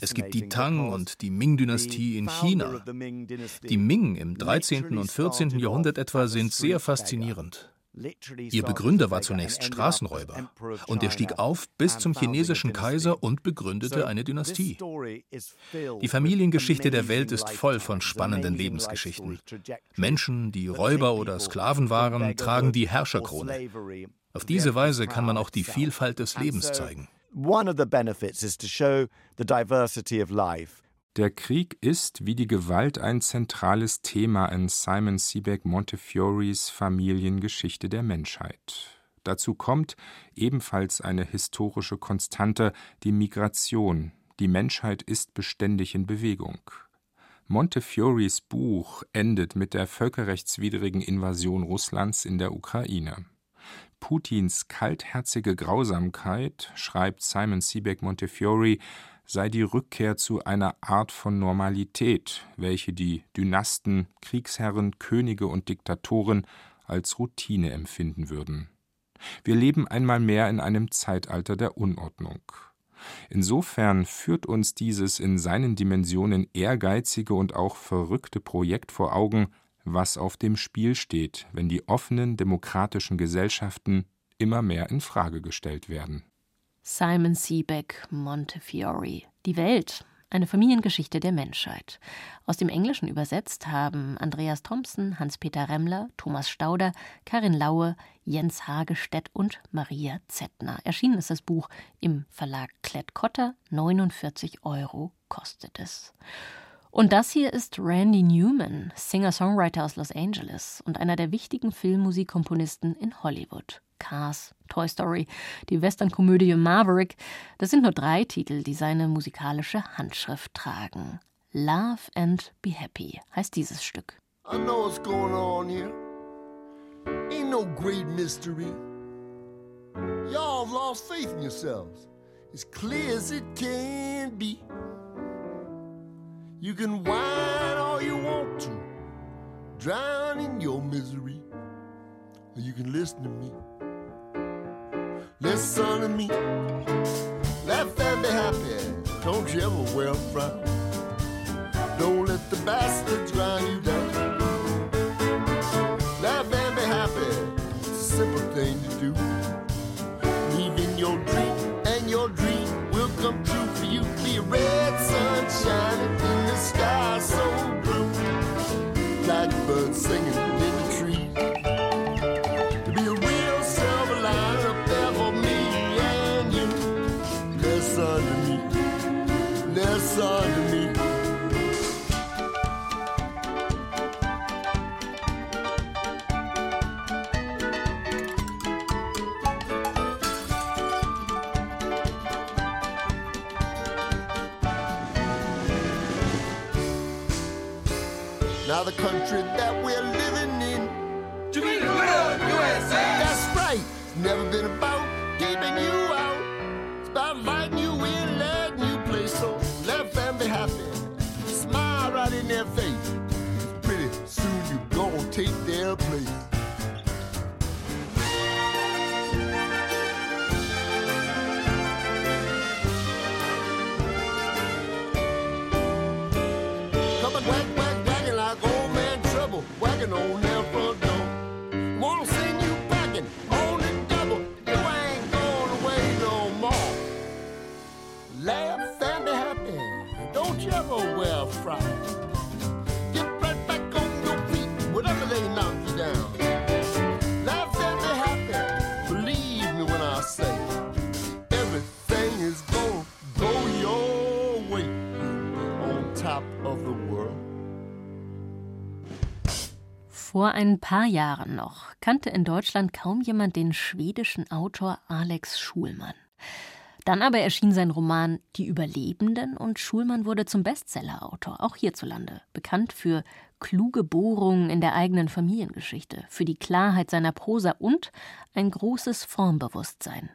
Es gibt die Tang und die Ming-Dynastie in China. Die Ming im 13. und 14. Jahrhundert etwa sind sehr faszinierend. Ihr Begründer war zunächst Straßenräuber und er stieg auf bis zum chinesischen Kaiser und begründete eine Dynastie. Die Familiengeschichte der Welt ist voll von spannenden Lebensgeschichten. Menschen, die Räuber oder Sklaven waren, tragen die Herrscherkrone. Auf diese Weise kann man auch die Vielfalt des Lebens zeigen. One of the benefits is to show the diversity of life. Der Krieg ist wie die Gewalt ein zentrales Thema in Simon Seebeck Montefiores Familiengeschichte der Menschheit. Dazu kommt ebenfalls eine historische Konstante, die Migration. Die Menschheit ist beständig in Bewegung. Montefiores Buch endet mit der völkerrechtswidrigen Invasion Russlands in der Ukraine. Putins kaltherzige Grausamkeit, schreibt Simon Seebeck Montefiore, sei die Rückkehr zu einer Art von Normalität, welche die Dynasten, Kriegsherren, Könige und Diktatoren als Routine empfinden würden. Wir leben einmal mehr in einem Zeitalter der Unordnung. Insofern führt uns dieses in seinen Dimensionen ehrgeizige und auch verrückte Projekt vor Augen, was auf dem Spiel steht, wenn die offenen demokratischen Gesellschaften immer mehr in Frage gestellt werden. Simon Seebeck, Montefiore. Die Welt, eine Familiengeschichte der Menschheit. Aus dem Englischen übersetzt haben Andreas Thompson, Hans-Peter Remmler, Thomas Stauder, Karin Laue, Jens Hagestedt und Maria Zettner. Erschienen ist das Buch im Verlag Klett-Cotta. 49 Euro kostet es. Und das hier ist Randy Newman, Singer-Songwriter aus Los Angeles und einer der wichtigen Filmmusikkomponisten in Hollywood. Cars, Toy Story, die Westernkomödie Maverick, das sind nur drei Titel, die seine musikalische Handschrift tragen. Love and Be Happy heißt dieses Stück. I know what's going on here. Ain't no great mystery. Y'all have lost faith in yourselves, as clear as it can be. You can whine all you want to, drown in your misery, or you can listen to me. Listen to me, laugh and be happy. Don't you ever wear a frown. Don't let the bastards grind you down. Now the country that we're Vor ein paar Jahren noch kannte in Deutschland kaum jemand den schwedischen Autor Alex Schulmann. Dann aber erschien sein Roman Die Überlebenden und Schulmann wurde zum Bestsellerautor, auch hierzulande, bekannt für kluge Bohrungen in der eigenen Familiengeschichte, für die Klarheit seiner Prosa und ein großes Formbewusstsein.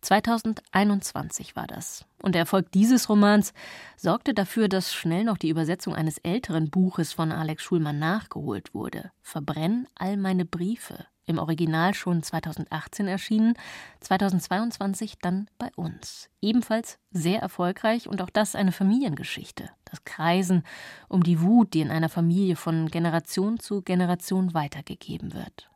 2021 war das. Und der Erfolg dieses Romans sorgte dafür, dass schnell noch die Übersetzung eines älteren Buches von Alex Schulmann nachgeholt wurde. Verbrenn all meine Briefe. Im Original schon 2018 erschienen, 2022 dann bei uns. Ebenfalls sehr erfolgreich und auch das eine Familiengeschichte. Das Kreisen um die Wut, die in einer Familie von Generation zu Generation weitergegeben wird.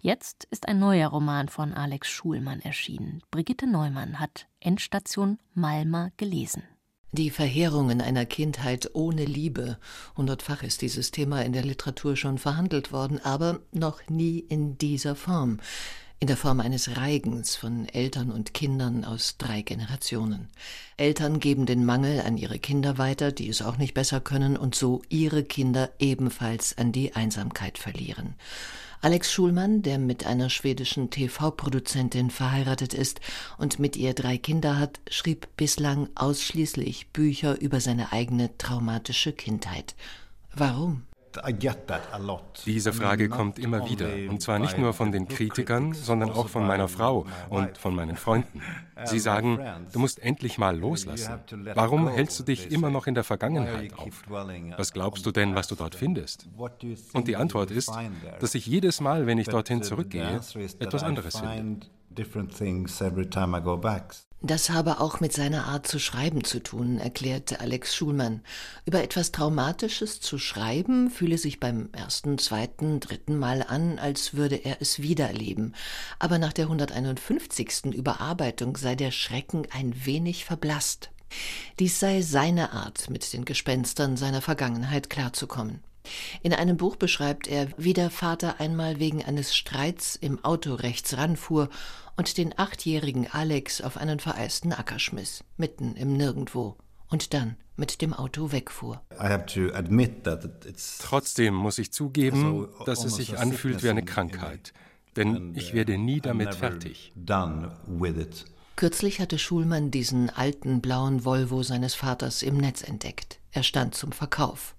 Jetzt ist ein neuer Roman von Alex Schulmann erschienen. Brigitte Neumann hat Endstation Malma gelesen. Die Verheerungen einer Kindheit ohne Liebe. Hundertfach ist dieses Thema in der Literatur schon verhandelt worden, aber noch nie in dieser Form. In der Form eines Reigens von Eltern und Kindern aus drei Generationen. Eltern geben den Mangel an ihre Kinder weiter, die es auch nicht besser können, und so ihre Kinder ebenfalls an die Einsamkeit verlieren. Alex Schulmann, der mit einer schwedischen TV-Produzentin verheiratet ist und mit ihr drei Kinder hat, schrieb bislang ausschließlich Bücher über seine eigene traumatische Kindheit. Warum? Diese Frage kommt immer wieder, und zwar nicht nur von den Kritikern, sondern auch von meiner Frau und von meinen Freunden. <laughs> Sie sagen, du musst endlich mal loslassen. Warum hältst du dich immer noch in der Vergangenheit auf? Was glaubst du denn, was du dort findest? Und die Antwort ist, dass ich jedes Mal, wenn ich dorthin zurückgehe, etwas anderes finde. Das habe auch mit seiner Art zu schreiben zu tun, erklärte Alex Schulmann. Über etwas Traumatisches zu schreiben fühle sich beim ersten, zweiten, dritten Mal an, als würde er es wiedererleben. Aber nach der 151. Überarbeitung sei der Schrecken ein wenig verblasst. Dies sei seine Art, mit den Gespenstern seiner Vergangenheit klarzukommen. In einem Buch beschreibt er, wie der Vater einmal wegen eines Streits im Auto rechts ranfuhr und den achtjährigen Alex auf einen vereisten Acker schmiss, mitten im Nirgendwo, und dann mit dem Auto wegfuhr. Trotzdem muss ich zugeben, dass es sich anfühlt wie eine Krankheit, denn ich werde nie damit fertig. Kürzlich hatte Schulmann diesen alten blauen Volvo seines Vaters im Netz entdeckt. Er stand zum Verkauf.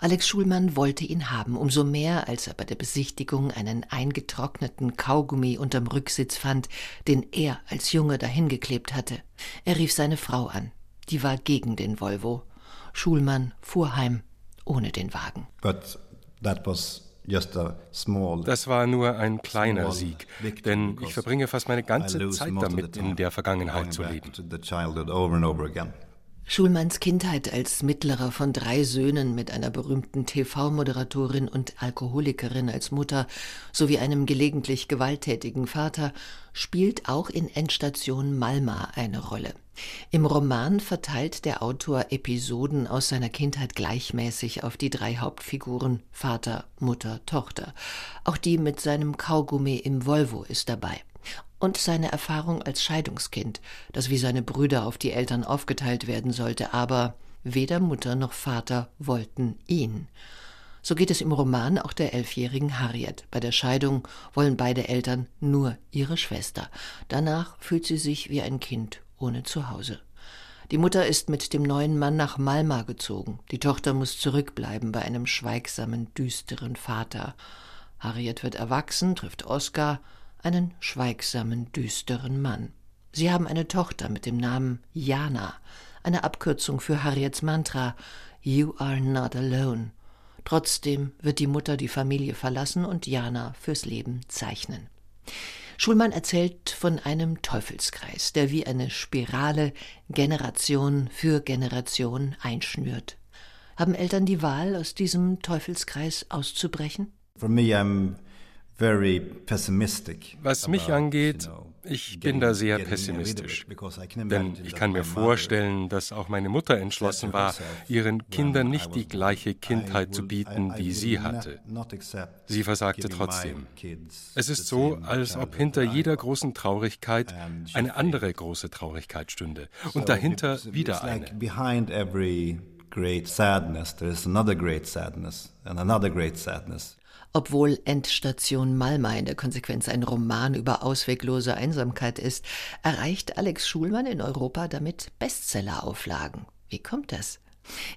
Alex Schulmann wollte ihn haben, umso mehr, als er bei der Besichtigung einen eingetrockneten Kaugummi unterm Rücksitz fand, den er als Junge dahingeklebt hatte. Er rief seine Frau an. Die war gegen den Volvo. Schulmann fuhr heim, ohne den Wagen. Das war nur ein kleiner Sieg, denn ich verbringe fast meine ganze Zeit damit, in der Vergangenheit zu leben. Schulmanns Kindheit als mittlerer von drei Söhnen mit einer berühmten TV-Moderatorin und Alkoholikerin als Mutter sowie einem gelegentlich gewalttätigen Vater spielt auch in Endstation Malma eine Rolle. Im Roman verteilt der Autor Episoden aus seiner Kindheit gleichmäßig auf die drei Hauptfiguren Vater, Mutter, Tochter. Auch die mit seinem Kaugummi im Volvo ist dabei und seine Erfahrung als Scheidungskind, das wie seine Brüder auf die Eltern aufgeteilt werden sollte, aber weder Mutter noch Vater wollten ihn. So geht es im Roman auch der elfjährigen Harriet. Bei der Scheidung wollen beide Eltern nur ihre Schwester. Danach fühlt sie sich wie ein Kind ohne Zuhause. Die Mutter ist mit dem neuen Mann nach Malma gezogen. Die Tochter muss zurückbleiben bei einem schweigsamen, düsteren Vater. Harriet wird erwachsen, trifft Oskar, einen schweigsamen, düsteren Mann. Sie haben eine Tochter mit dem Namen Jana, eine Abkürzung für Harriets Mantra You are not alone. Trotzdem wird die Mutter die Familie verlassen und Jana fürs Leben zeichnen. Schulmann erzählt von einem Teufelskreis, der wie eine Spirale Generation für Generation einschnürt. Haben Eltern die Wahl, aus diesem Teufelskreis auszubrechen? For me, I'm was mich angeht, ich bin da sehr pessimistisch. Denn ich kann mir vorstellen, dass auch meine Mutter entschlossen war, ihren Kindern nicht die gleiche Kindheit zu bieten, die sie hatte. Sie versagte trotzdem. Es ist so, als ob hinter jeder großen Traurigkeit eine andere große Traurigkeit stünde und dahinter wieder eine. Obwohl Endstation Malma in der Konsequenz ein Roman über ausweglose Einsamkeit ist, erreicht Alex Schulmann in Europa damit Bestseller-Auflagen. Wie kommt das?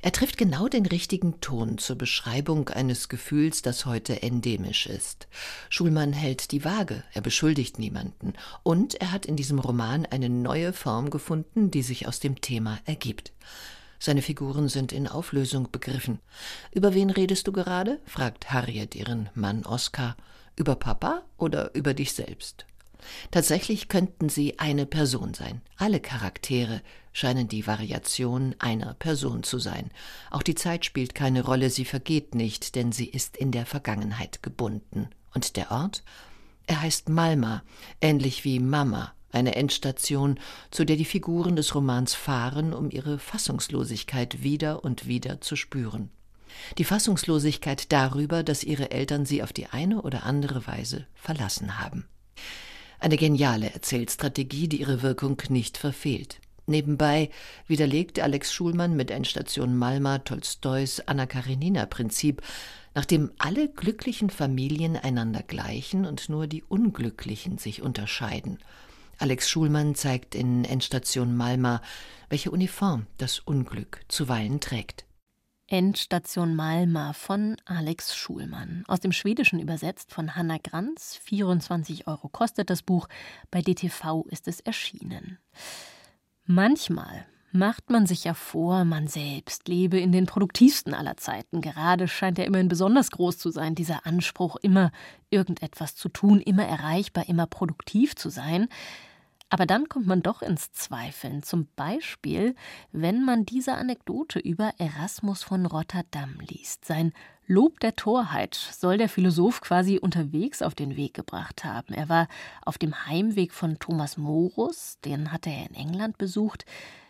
Er trifft genau den richtigen Ton zur Beschreibung eines Gefühls, das heute endemisch ist. Schulmann hält die Waage, er beschuldigt niemanden und er hat in diesem Roman eine neue Form gefunden, die sich aus dem Thema ergibt. Seine Figuren sind in Auflösung begriffen. Über wen redest du gerade? fragt Harriet ihren Mann Oskar. Über Papa oder über dich selbst? Tatsächlich könnten sie eine Person sein. Alle Charaktere scheinen die Variation einer Person zu sein. Auch die Zeit spielt keine Rolle, sie vergeht nicht, denn sie ist in der Vergangenheit gebunden. Und der Ort? Er heißt Malma, ähnlich wie Mama, eine Endstation, zu der die Figuren des Romans fahren, um ihre Fassungslosigkeit wieder und wieder zu spüren. Die Fassungslosigkeit darüber, dass ihre Eltern sie auf die eine oder andere Weise verlassen haben. Eine geniale Erzählstrategie, die ihre Wirkung nicht verfehlt. Nebenbei widerlegt Alex Schulmann mit Endstation Malma Tolstois Anna Karenina Prinzip, nach dem alle glücklichen Familien einander gleichen und nur die unglücklichen sich unterscheiden. Alex Schulmann zeigt in Endstation Malma, welche Uniform das Unglück zuweilen trägt. Endstation Malma von Alex Schulmann. Aus dem Schwedischen übersetzt von Hanna Granz. 24 Euro kostet das Buch. Bei DTV ist es erschienen. Manchmal macht man sich ja vor, man selbst lebe in den produktivsten aller Zeiten. Gerade scheint er immerhin besonders groß zu sein, dieser Anspruch, immer irgendetwas zu tun, immer erreichbar, immer produktiv zu sein. Aber dann kommt man doch ins Zweifeln. Zum Beispiel, wenn man diese Anekdote über Erasmus von Rotterdam liest. Sein Lob der Torheit soll der Philosoph quasi unterwegs auf den Weg gebracht haben. Er war auf dem Heimweg von Thomas Morus, den hatte er in England besucht.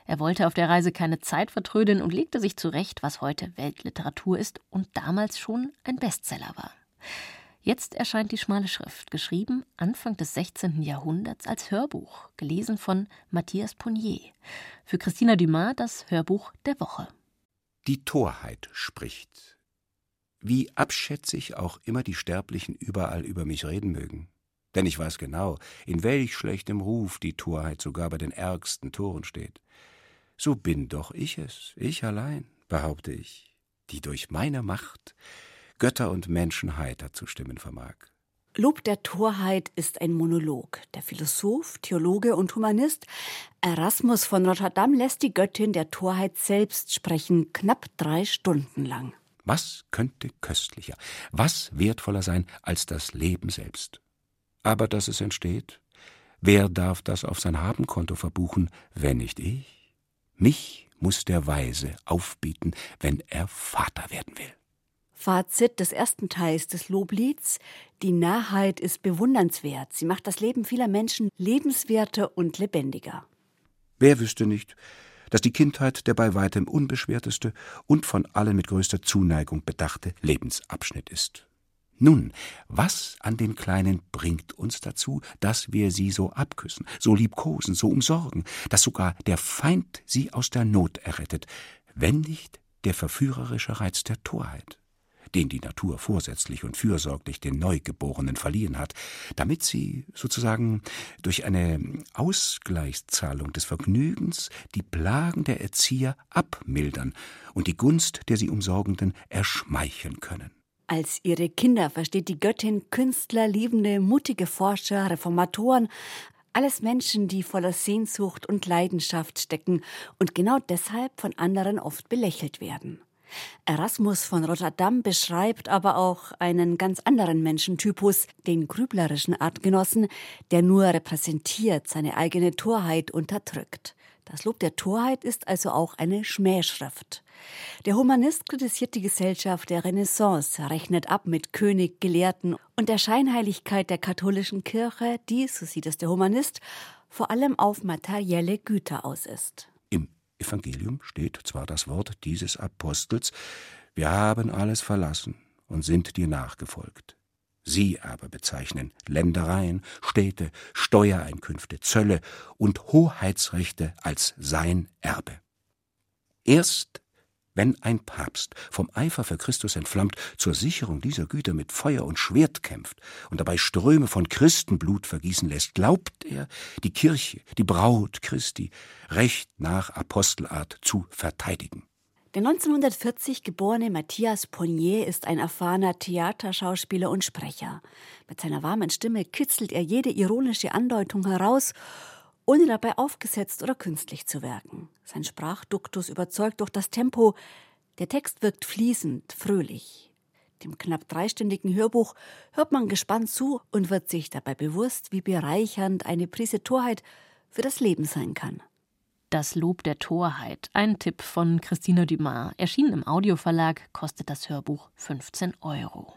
Er wollte auf der Reise keine Zeit vertrödeln und legte sich zurecht, was heute Weltliteratur ist und damals schon ein Bestseller war. Jetzt erscheint die schmale Schrift, geschrieben Anfang des 16. Jahrhunderts als Hörbuch, gelesen von Matthias Ponier. Für Christina Dumas das Hörbuch der Woche. Die Torheit spricht. Wie abschätzig auch immer die Sterblichen überall über mich reden mögen. Denn ich weiß genau, in welch schlechtem Ruf die Torheit sogar bei den ärgsten Toren steht. So bin doch ich es, ich allein, behaupte ich, die durch meine Macht Götter und Menschen heiter zu stimmen vermag. Lob der Torheit ist ein Monolog. Der Philosoph, Theologe und Humanist Erasmus von Rotterdam lässt die Göttin der Torheit selbst sprechen, knapp drei Stunden lang. Was könnte köstlicher, was wertvoller sein als das Leben selbst? Aber dass es entsteht, wer darf das auf sein Habenkonto verbuchen, wenn nicht ich? Mich muss der Weise aufbieten, wenn er Vater werden will. Fazit des ersten Teils des Loblieds. Die Nahheit ist bewundernswert. Sie macht das Leben vieler Menschen lebenswerter und lebendiger. Wer wüsste nicht, dass die Kindheit der bei weitem unbeschwerteste und von allen mit größter Zuneigung bedachte Lebensabschnitt ist. Nun, was an den Kleinen bringt uns dazu, dass wir sie so abküssen, so liebkosen, so umsorgen, dass sogar der Feind sie aus der Not errettet, wenn nicht der verführerische Reiz der Torheit? Den die Natur vorsätzlich und fürsorglich den Neugeborenen verliehen hat, damit sie sozusagen durch eine Ausgleichszahlung des Vergnügens die Plagen der Erzieher abmildern und die Gunst der sie Umsorgenden erschmeicheln können. Als ihre Kinder versteht die Göttin Künstler, liebende, mutige Forscher, Reformatoren, alles Menschen, die voller Sehnsucht und Leidenschaft stecken und genau deshalb von anderen oft belächelt werden. Erasmus von Rotterdam beschreibt aber auch einen ganz anderen Menschentypus, den grüblerischen Artgenossen, der nur repräsentiert, seine eigene Torheit unterdrückt. Das Lob der Torheit ist also auch eine Schmähschrift. Der Humanist kritisiert die Gesellschaft der Renaissance, rechnet ab mit König, Gelehrten und der Scheinheiligkeit der katholischen Kirche, die, so sieht es der Humanist, vor allem auf materielle Güter aus ist. Evangelium steht zwar das Wort dieses Apostels, wir haben alles verlassen und sind dir nachgefolgt. Sie aber bezeichnen Ländereien, Städte, Steuereinkünfte, Zölle und Hoheitsrechte als sein Erbe. Erst wenn ein Papst vom Eifer für Christus entflammt zur Sicherung dieser Güter mit Feuer und Schwert kämpft und dabei Ströme von Christenblut vergießen lässt, glaubt er, die Kirche, die Braut Christi, recht nach Apostelart zu verteidigen. Der 1940 geborene Matthias Ponier ist ein erfahrener Theaterschauspieler und Sprecher. Mit seiner warmen Stimme kitzelt er jede ironische Andeutung heraus ohne dabei aufgesetzt oder künstlich zu wirken. Sein Sprachduktus überzeugt durch das Tempo. Der Text wirkt fließend, fröhlich. Dem knapp dreistündigen Hörbuch hört man gespannt zu und wird sich dabei bewusst, wie bereichernd eine Prise Torheit für das Leben sein kann. Das Lob der Torheit, ein Tipp von Christina Dumas, erschienen im Audioverlag, kostet das Hörbuch 15 Euro.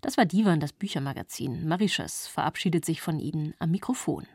Das war Divan, das Büchermagazin. Mauritius verabschiedet sich von Ihnen am Mikrofon.